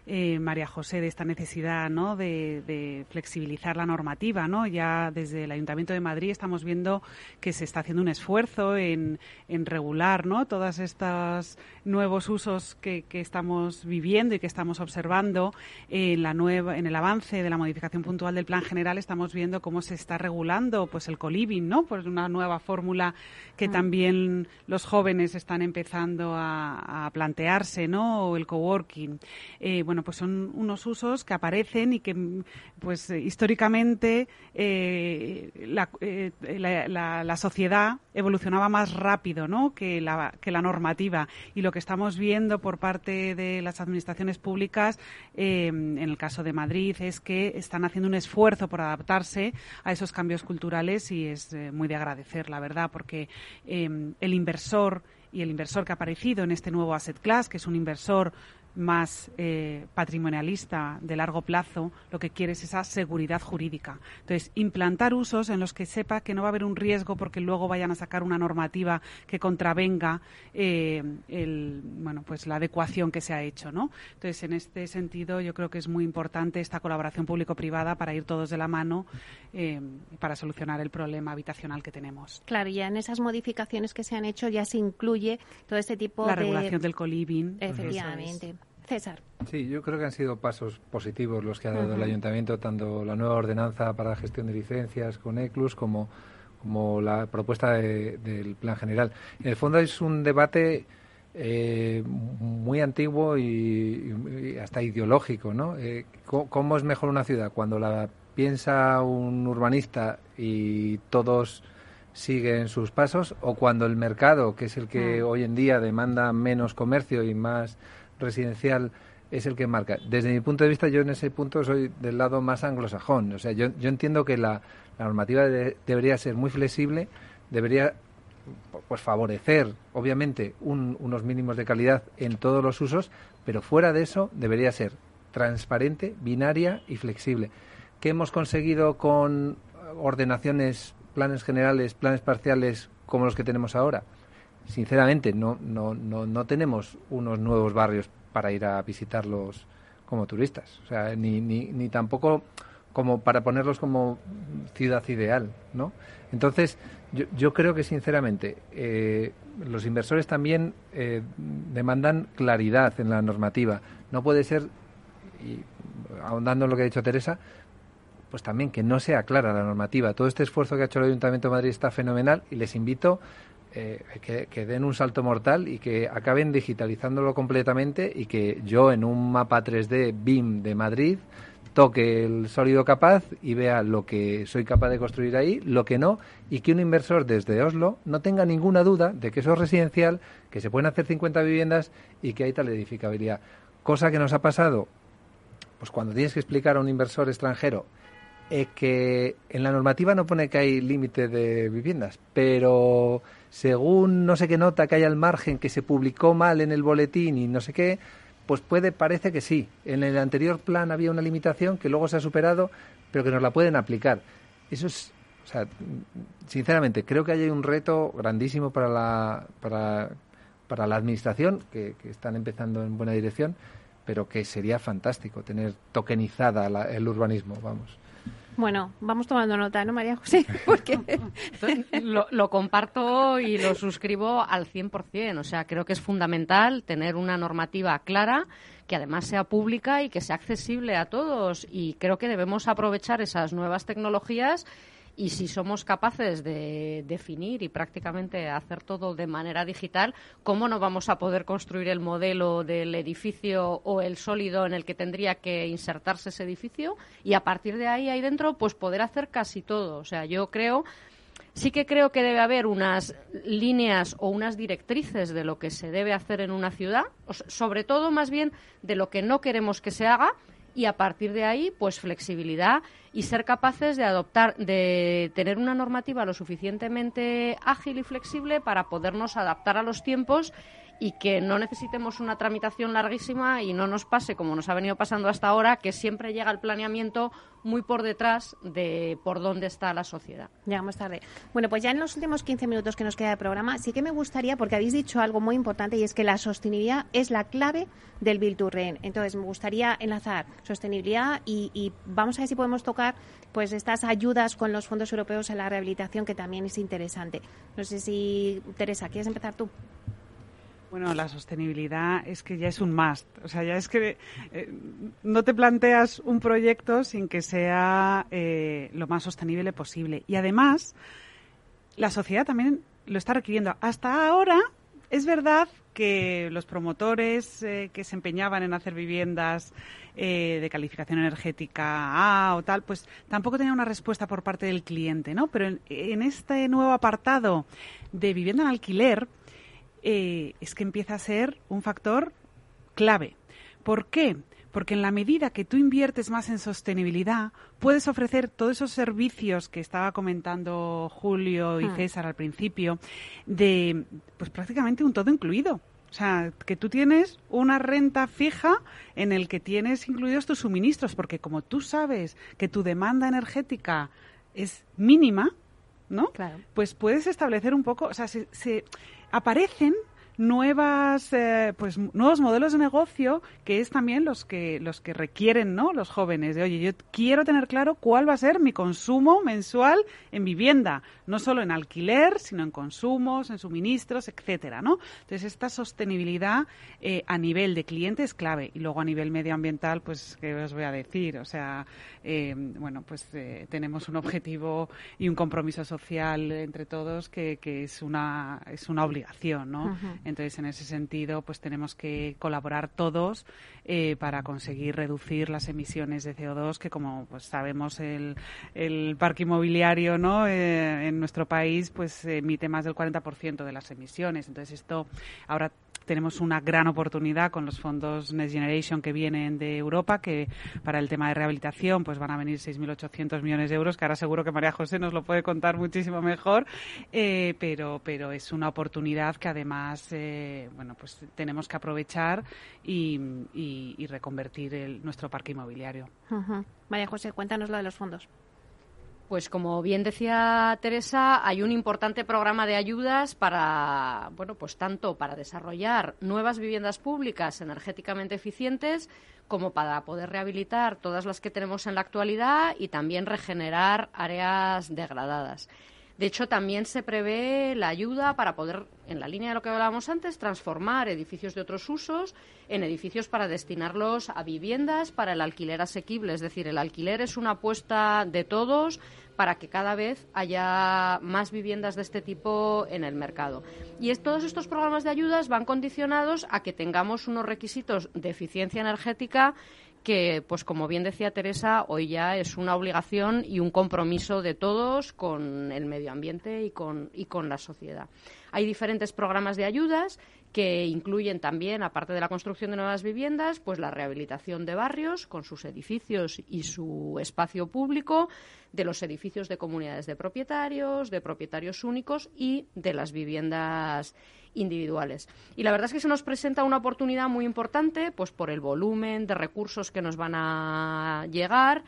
eh, María José, de esta necesidad ¿no? de, flexibilizar la normativa. ¿no? Ya desde el Ayuntamiento de Madrid estamos viendo que se está haciendo un esfuerzo en, regular ¿no? todos estos nuevos usos que, estamos viviendo y que estamos observando. En, la nueva, en el avance de la modificación puntual del Plan General estamos viendo cómo se está regulando pues, el coliving, ¿no? pues una nueva fórmula que mm. también los jóvenes están empezando a, plantearse, ¿no? o el coworking. Eh, bueno, pues son unos usos que aparecen y que, pues históricamente eh, eh, la, sociedad evolucionaba más rápido, ¿no? Que la, que la normativa y lo que estamos viendo por parte de las administraciones públicas, eh, en el caso de Madrid, es que están haciendo un esfuerzo por adaptarse a esos cambios culturales y es muy de agradecer, la verdad, porque el inversor y el inversor que ha aparecido en este nuevo asset class, que es un inversor más eh, patrimonialista de largo plazo, lo que quiere es esa seguridad jurídica. Entonces, implantar usos en los que sepa que no va a haber un riesgo porque luego vayan a sacar una normativa que contravenga eh, el, bueno, pues la adecuación que se ha hecho, ¿no? Entonces, en este sentido, yo creo que es muy importante esta colaboración público-privada para ir todos de la mano eh, para solucionar el problema habitacional que tenemos. Claro, ya en esas modificaciones que se han hecho ya se incluye todo este tipo de... La regulación del coliving. Efectivamente. César. Sí, yo creo que han sido pasos positivos los que ha dado el ayuntamiento, tanto la nueva ordenanza para la gestión de licencias con ECLUS como, como la propuesta del plan general. En el fondo es un debate eh, muy antiguo y, hasta ideológico, ¿no? Eh, ¿Cómo es mejor una ciudad? Cuando la piensa un urbanista y todos siguen sus pasos o cuando el mercado, que es el que hoy en día demanda menos comercio y más residencial es el que marca. Desde mi punto de vista, yo en ese punto soy del lado más anglosajón. O sea, yo, yo entiendo que la, normativa debería ser muy flexible, debería pues favorecer, obviamente, unos mínimos de calidad en todos los usos, pero fuera de eso debería ser transparente, binaria y flexible. ¿Qué hemos conseguido con ordenaciones, planes generales, planes parciales como los que tenemos ahora? Sinceramente no, no, no, no tenemos unos nuevos barrios para ir a visitarlos como turistas, o sea, ni, ni, tampoco como para ponerlos como ciudad ideal, ¿no? Entonces, yo, yo creo que sinceramente eh, los inversores también eh, demandan claridad en la normativa. No puede ser, y ahondando en lo que ha dicho Teresa, pues también que no sea clara la normativa. Todo este esfuerzo que ha hecho el Ayuntamiento de Madrid está fenomenal y les invito eh, que, den un salto mortal y que acaben digitalizándolo completamente y que yo en un mapa 3D BIM de Madrid toque el sólido capaz y vea lo que soy capaz de construir ahí, lo que no, y que un inversor desde Oslo no tenga ninguna duda de que eso es residencial, que se pueden hacer 50 viviendas y que hay tal edificabilidad. Cosa que nos ha pasado, pues cuando tienes que explicar a un inversor extranjero es que en la normativa no pone que hay límite de viviendas, pero según no sé qué nota que hay al margen que se publicó mal en el boletín y no sé qué, pues puede, parece que sí. En el anterior plan había una limitación que luego se ha superado, pero que nos la pueden aplicar. Eso es, o sea, sinceramente, creo que hay un reto grandísimo para la, para, para la administración, que, están empezando en buena dirección, pero que sería fantástico tener tokenizada el urbanismo, vamos. Bueno, vamos tomando nota, ¿no, María José? *laughs* Porque lo, comparto y lo suscribo al 100%. O sea, creo que es fundamental tener una normativa clara que además sea pública y que sea accesible a todos. Y creo que debemos aprovechar esas nuevas tecnologías y si somos capaces de definir y prácticamente hacer todo de manera digital, ¿cómo no vamos a poder construir el modelo del edificio o el sólido en el que tendría que insertarse ese edificio? Y a partir de ahí, ahí dentro, pues poder hacer casi todo. O sea, yo creo sí que creo que debe haber unas líneas o unas directrices de lo que se debe hacer en una ciudad, sobre todo más bien de lo que no queremos que se haga y a partir de ahí, pues flexibilidad y ser capaces de adoptar, de tener una normativa lo suficientemente ágil y flexible para podernos adaptar a los tiempos y que no necesitemos una tramitación larguísima y no nos pase como nos ha venido pasando hasta ahora, que siempre llega el planeamiento muy por detrás de por dónde está la sociedad. Llegamos tarde. Bueno, pues ya en los últimos 15 minutos que nos queda de programa, sí que me gustaría, porque habéis dicho algo muy importante y es que la sostenibilidad es la clave del Build to Entonces, me gustaría enlazar sostenibilidad y, y vamos a ver si podemos tocar pues estas ayudas con los fondos europeos a la rehabilitación, que también es interesante. No sé si, Teresa, ¿quieres empezar tú? Bueno, la sostenibilidad es que ya es un must. O sea, ya es que eh, no te planteas un proyecto sin que sea eh, lo más sostenible posible. Y además, la sociedad también lo está requiriendo. Hasta ahora, es verdad que los promotores eh, que se empeñaban en hacer viviendas de calificación energética A o tal, pues tampoco tenían una respuesta por parte del cliente, ¿no? Pero en, en este nuevo apartado de vivienda en alquiler, eh, es que empieza a ser un factor clave. ¿Por qué? Porque en la medida que tú inviertes más en sostenibilidad, puedes ofrecer todos esos servicios que estaba comentando Julio y hmm. César al principio, de pues prácticamente un todo incluido. O sea, que tú tienes una renta fija en el que tienes incluidos tus suministros, porque como tú sabes que tu demanda energética es mínima, ¿no? Claro. Pues puedes establecer un poco, o sea, se, se aparecen nuevas eh, pues nuevos modelos de negocio que es también los que los que requieren no los jóvenes de oye yo quiero tener claro cuál va a ser mi consumo mensual en vivienda no solo en alquiler sino en consumos en suministros etcétera no entonces esta sostenibilidad eh, a nivel de cliente es clave. Y luego a nivel medioambiental pues qué os voy a decir o sea eh, bueno pues tenemos un objetivo y un compromiso social entre todos que, que es una es una obligación no. Entonces, en ese sentido, pues tenemos que colaborar todos eh, para conseguir reducir las emisiones de CO2, que como pues sabemos el, el parque inmobiliario, ¿no? Eh, en nuestro país, pues emite más del 40% de las emisiones. Entonces, esto ahora tenemos una gran oportunidad con los fondos Next Generation que vienen de Europa, que para el tema de rehabilitación pues van a venir 6.800 millones de euros, que ahora seguro que María José nos lo puede contar muchísimo mejor, eh, pero, pero es una oportunidad que además eh, bueno pues tenemos que aprovechar y, reconvertir el- nuestro parque inmobiliario. María José, cuéntanos lo de los fondos. Pues como bien decía Teresa, hay un importante programa de ayudas para, bueno, pues tanto para desarrollar nuevas viviendas públicas energéticamente eficientes como para poder rehabilitar todas las que tenemos en la actualidad y también regenerar áreas degradadas. De hecho, también se prevé la ayuda para poder, en la línea de lo que hablábamos antes, transformar edificios de otros usos en edificios para destinarlos a viviendas para el alquiler asequible. Es decir, el alquiler es una apuesta de todos para que cada vez haya más viviendas de este tipo en el mercado. Y es- todos estos programas de ayudas van condicionados a que tengamos unos requisitos de eficiencia energética que, pues como bien decía Teresa, hoy ya es una obligación y un compromiso de todos con el medio ambiente y con, y con la sociedad. Hay diferentes programas de ayudas que incluyen también, aparte de la construcción de nuevas viviendas, pues la rehabilitación de barrios con sus edificios y su espacio público, de los edificios de comunidades de propietarios, de propietarios únicos y de las viviendas individuales. Y la verdad es que se nos presenta una oportunidad muy importante, pues por el volumen de recursos que nos van a llegar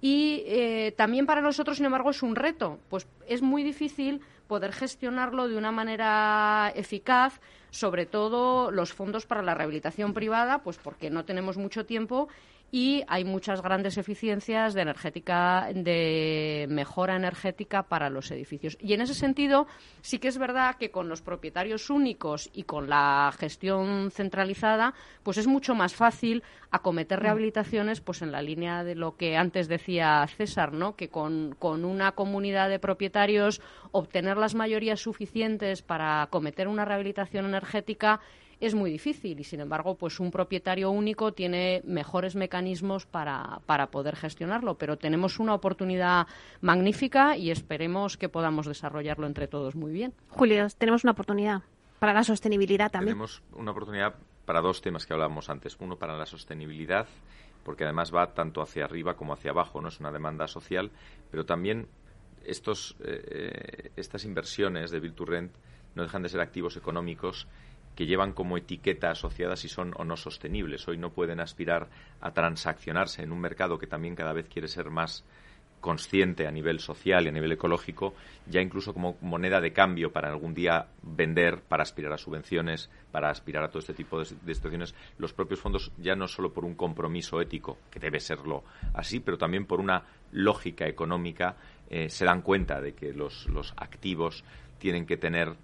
y eh, también para nosotros, sin embargo, es un reto, pues es muy difícil poder gestionarlo de una manera eficaz, sobre todo los fondos para la rehabilitación privada, pues porque no tenemos mucho tiempo y hay muchas grandes eficiencias de energética de mejora energética para los edificios. Y en ese sentido, sí que es verdad que con los propietarios únicos y con la gestión centralizada, pues es mucho más fácil acometer rehabilitaciones pues en la línea de lo que antes decía César, ¿no? Que con, con una comunidad de propietarios obtener las mayorías suficientes para acometer una rehabilitación energética es muy difícil y sin embargo pues un propietario único tiene mejores mecanismos para, para poder gestionarlo pero tenemos una oportunidad magnífica y esperemos que podamos desarrollarlo entre todos muy bien Julio, tenemos una oportunidad para la sostenibilidad también. Tenemos una oportunidad para dos temas que hablábamos antes. Uno para la sostenibilidad, porque además va tanto hacia arriba como hacia abajo, no es una demanda social, pero también estos, eh, estas inversiones de Build to Rent no dejan de ser activos económicos que llevan como etiqueta asociada si son o no sostenibles. Hoy no pueden aspirar a transaccionarse en un mercado que también cada vez quiere ser más consciente a nivel social y a nivel ecológico, ya incluso como moneda de cambio para algún día vender, para aspirar a subvenciones, para aspirar a todo este tipo de, situaciones, los propios fondos ya no solo por un compromiso ético, que debe serlo así, pero también por una lógica económica, eh, se dan cuenta de que los activos tienen que tener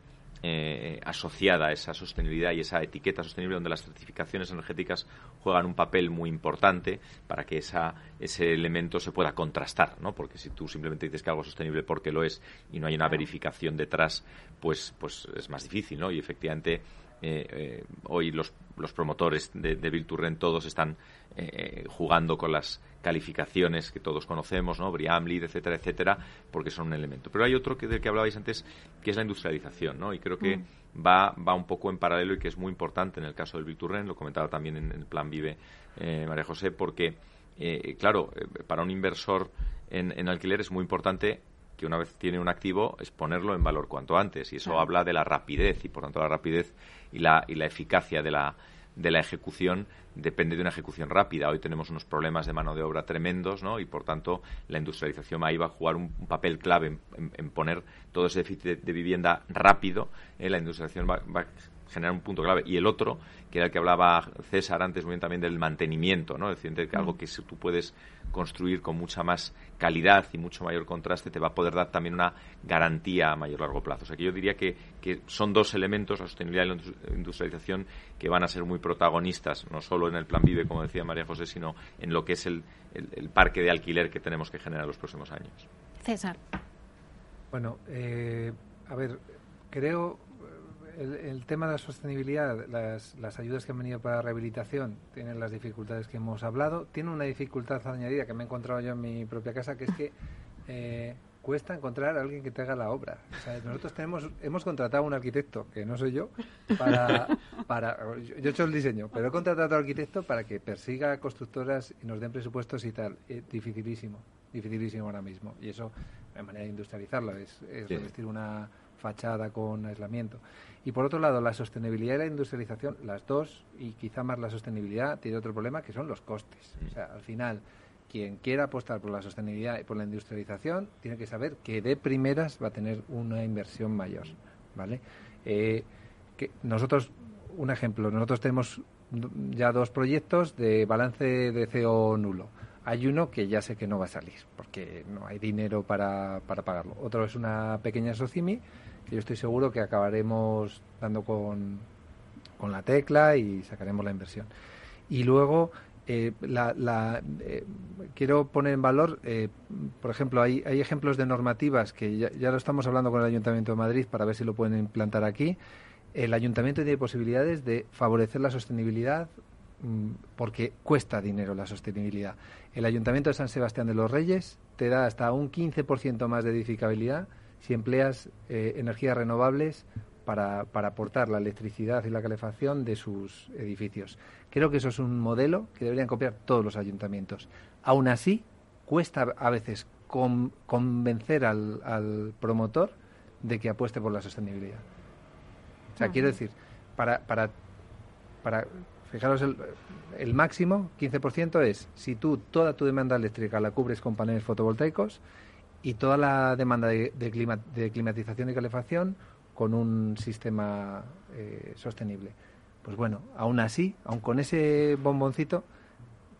eh, asociada a esa sostenibilidad y esa etiqueta sostenible donde las certificaciones energéticas juegan un papel muy importante para que esa, ese elemento se pueda contrastar, ¿no? Porque si tú simplemente dices que algo es sostenible porque lo es y no hay una verificación detrás, pues, pues es más difícil, ¿no? Y efectivamente eh, eh, hoy los, los promotores de, de Build to Rent todos están eh, jugando con las calificaciones que todos conocemos, ¿no? BRIAM, LEED, etcétera, etcétera, porque son un elemento. Pero hay otro que, del que hablabais antes, que es la industrialización, ¿no? Y creo que Mm. va, va un poco en paralelo y que es muy importante en el caso del Rent, lo comentaba también en el Plan Vive eh, María José, porque, eh, claro, eh, para un inversor en, en alquiler es muy importante que una vez tiene un activo es ponerlo en valor cuanto antes y eso habla de la rapidez y por tanto la rapidez y la, y la eficacia de la, de la ejecución depende de una ejecución rápida. Hoy tenemos unos problemas de mano de obra tremendos, ¿no? Y por tanto, la industrialización ahí va a jugar un, papel clave en, poner todo ese déficit de, vivienda rápido. ¿eh? La industrialización va, va, generar un punto clave. Y el otro, que era el que hablaba César antes muy bien también del mantenimiento, ¿no? Es decir, que algo mm. que tú puedes construir con mucha más calidad y mucho mayor contraste te va a poder dar también una garantía a mayor largo plazo. O sea que yo diría que, que son dos elementos, la sostenibilidad y la industrialización, que van a ser muy protagonistas, no solo en el plan Vive, como decía María José, sino en lo que es el, el, parque de alquiler que tenemos que generar en los próximos años. César. Bueno, eh, a ver, creo el, tema de la sostenibilidad, las, las, ayudas que han venido para rehabilitación tienen las dificultades que hemos hablado. Tiene una dificultad añadida que me he encontrado yo en mi propia casa, que es que eh, cuesta encontrar a alguien que te haga la obra. nosotros tenemos, hemos contratado a un arquitecto, que no soy yo, para, *laughs* para yo he hecho el diseño, pero he contratado a un arquitecto para que persiga constructoras y nos den presupuestos y tal. Eh, dificilísimo, dificilísimo ahora mismo. Y eso, de manera de industrializarlo, es, es revestir una fachada con aislamiento. Y por otro lado, la sostenibilidad y la industrialización, las dos, y quizá más la sostenibilidad, tiene otro problema que son los costes. O sea, al final, quien quiera apostar por la sostenibilidad y por la industrialización tiene que saber que de primeras va a tener una inversión mayor. ¿Vale? Eh, que nosotros, un ejemplo, nosotros tenemos ya dos proyectos de balance de CO nulo. Hay uno que ya sé que no va a salir porque no hay dinero para, para pagarlo. Otro es una pequeña SOCIMI yo estoy seguro que acabaremos dando con, con la tecla y sacaremos la inversión. Y luego, eh, la, eh, quiero poner en valor, eh, por ejemplo, hay, hay ejemplos de normativas que ya, ya, lo estamos hablando con el Ayuntamiento de Madrid para ver si lo pueden implantar aquí. El Ayuntamiento tiene posibilidades de favorecer la sostenibilidad mm, porque cuesta dinero la sostenibilidad. El Ayuntamiento de San Sebastián de los Reyes te da hasta un 15% más de edificabilidad si empleas eh, energías renovables para, para, aportar la electricidad y la calefacción de sus edificios. Creo que eso es un modelo que deberían copiar todos los ayuntamientos. Aún así, cuesta a veces convencer al, promotor de que apueste por la sostenibilidad. O sea, quiero decir, para, para, para fijaros, el, el máximo, 15%, es si tú toda tu demanda eléctrica la cubres con paneles fotovoltaicos, y toda la demanda de, de, climatización y calefacción con un sistema eh, sostenible. Pues bueno, aún así, aún con ese bomboncito,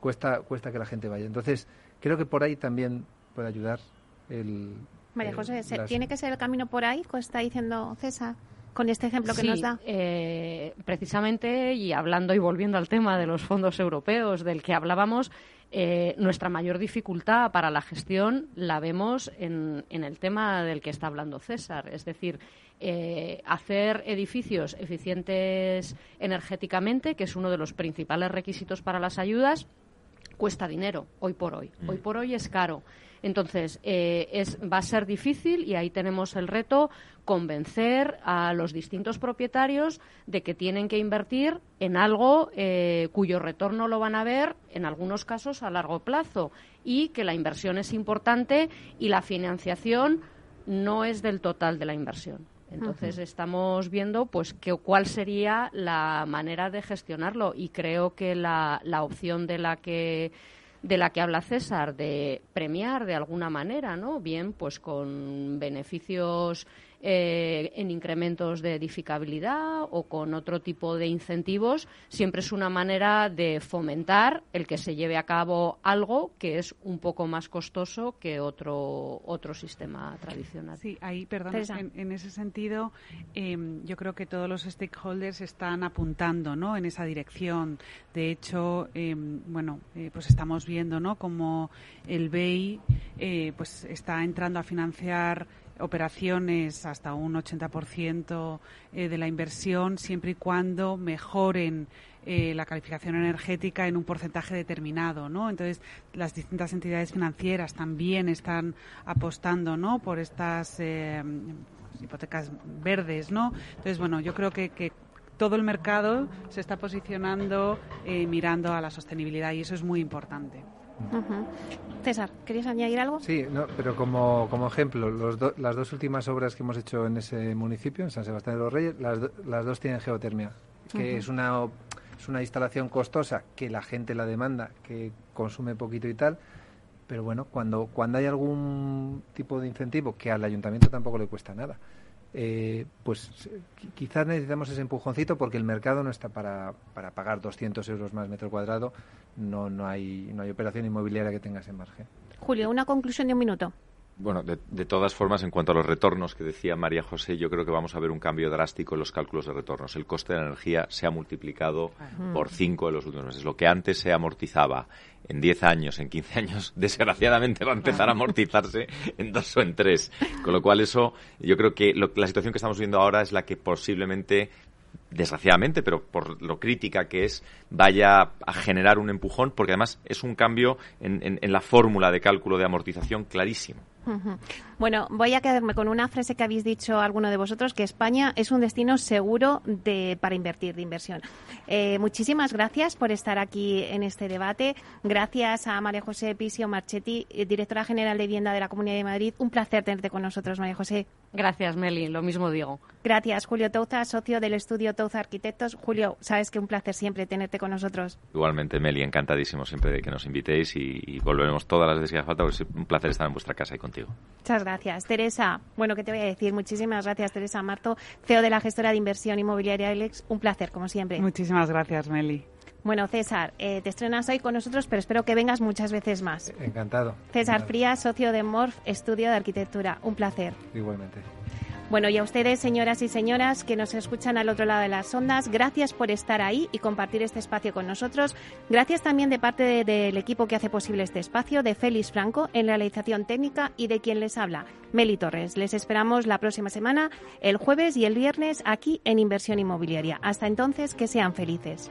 cuesta, cuesta que la gente vaya. Entonces, creo que por ahí también puede ayudar el... María José, ¿tiene que ser el camino por ahí, como está diciendo César? Con este ejemplo que nos da. Eh, precisamente, y hablando y volviendo al tema de los fondos europeos del que hablábamos, eh, nuestra mayor dificultad para la gestión la vemos en, el tema del que está hablando César, es decir, eh, hacer edificios eficientes energéticamente, que es uno de los principales requisitos para las ayudas, cuesta dinero hoy por hoy. Hoy mm. por hoy es caro. Entonces, eh, es, va a ser difícil y ahí tenemos el reto convencer a los distintos propietarios de que tienen que invertir en algo eh, cuyo retorno lo van a ver, en algunos casos, a largo plazo y que la inversión es importante y la financiación no es del total de la inversión. Entonces estamos viendo pues que, cuál sería la manera de gestionarlo y creo que la, la opción de la que de la que habla César, de premiar de alguna manera, ¿no? Bien, pues con beneficios eh, en incrementos de edificabilidad o con otro tipo de incentivos, siempre es una manera de fomentar el que se lleve a cabo algo que es un poco más costoso que otro, otro sistema tradicional. Sí, ahí, perdón, en, ese sentido, em, yo creo que todos los stakeholders están apuntando ¿no? en esa dirección. De hecho, em, bueno, eh, pues estamos viendo ¿no? como el BEI eh, pues está entrando a financiar operaciones hasta un 80% eh, de la inversión, siempre y cuando mejoren eh, la calificación energética en un porcentaje determinado, ¿no? Entonces, las distintas entidades financieras también están apostando, ¿no? Por estas eh, hipotecas verdes, ¿no? Entonces, bueno, yo creo que, que todo el mercado se está posicionando mirando a la sostenibilidad y eso es muy importante. César, ¿querías añadir algo? Sí, no, pero como, como ejemplo, los las dos últimas obras que hemos hecho en ese municipio, en San Sebastián de los Reyes, las, las dos tienen geotermia, que es, una, es una instalación costosa que la gente la demanda, que consume poquito y tal, pero bueno, cuando, cuando hay algún tipo de incentivo que al ayuntamiento tampoco le cuesta nada, eh, pues quizás necesitamos ese empujoncito porque el mercado no está para, para pagar 200 euros más metro cuadrado, no, no, hay, no hay operación inmobiliaria que tenga ese margen. Julio, una conclusión de un minuto. Bueno, de, todas formas, en cuanto a los retornos que decía María José, yo creo que vamos a ver un cambio drástico en los cálculos de retornos. El coste de la energía se ha multiplicado por cinco en los últimos meses. Lo que antes se amortizaba en 10 años, en 15 años, *laughs* desgraciadamente va a empezar a amortizarse en dos o en tres. Con lo cual eso, yo creo que la situación que estamos viendo ahora es la que posiblemente desgraciadamente, pero por lo crítica que es, vaya a generar un empujón, porque además es un cambio en la fórmula de cálculo de amortización clarísimo. Bueno, voy a quedarme con una frase que habéis dicho alguno de vosotros, que España es un destino seguro de, para invertir, de inversión. Eh, muchísimas gracias por estar aquí en este debate. Gracias a María José Pisio Marchetti, eh, directora general de Vivienda de la Comunidad de Madrid. Un placer tenerte con nosotros, María José. Gracias, Meli. Lo mismo digo. Gracias, Julio Touza, socio del estudio Touza Arquitectos. Julio, sabes que un placer siempre tenerte con nosotros. Igualmente, Meli, encantadísimo siempre de que nos invitéis y, volveremos todas las veces que haga falta, porque es un placer estar en vuestra casa y contigo. Muchas gracias. Teresa, bueno, ¿qué te voy a decir? Muchísimas gracias, Teresa Marto, CEO de la gestora de inversión inmobiliaria Alex. Un placer, como siempre. Muchísimas gracias, Meli. Bueno, César, eh, te estrenas hoy con nosotros, pero espero que vengas muchas veces más. Encantado. César Frías, socio de Morf, Estudio de Arquitectura. Un placer. Igualmente. Bueno, y a ustedes, señoras y señoras que nos escuchan al otro lado de las ondas, gracias por estar ahí y compartir este espacio con nosotros. Gracias también de parte del equipo que hace posible este espacio, de Félix Franco en realización técnica y de quien les habla, Meli Torres. Les esperamos la próxima semana, el jueves y el viernes, aquí en Inversión Inmobiliaria. Hasta entonces, que sean felices.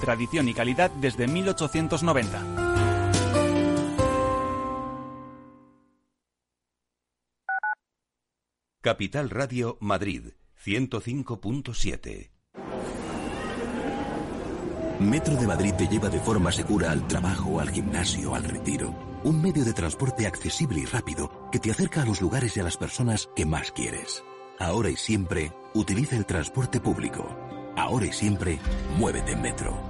tradición y calidad desde 1890. Capital Radio Madrid 105.7 Metro de Madrid te lleva de forma segura al trabajo, al gimnasio, al retiro. Un medio de transporte accesible y rápido que te acerca a los lugares y a las personas que más quieres. Ahora y siempre, utiliza el transporte público. Ahora y siempre, muévete en Metro.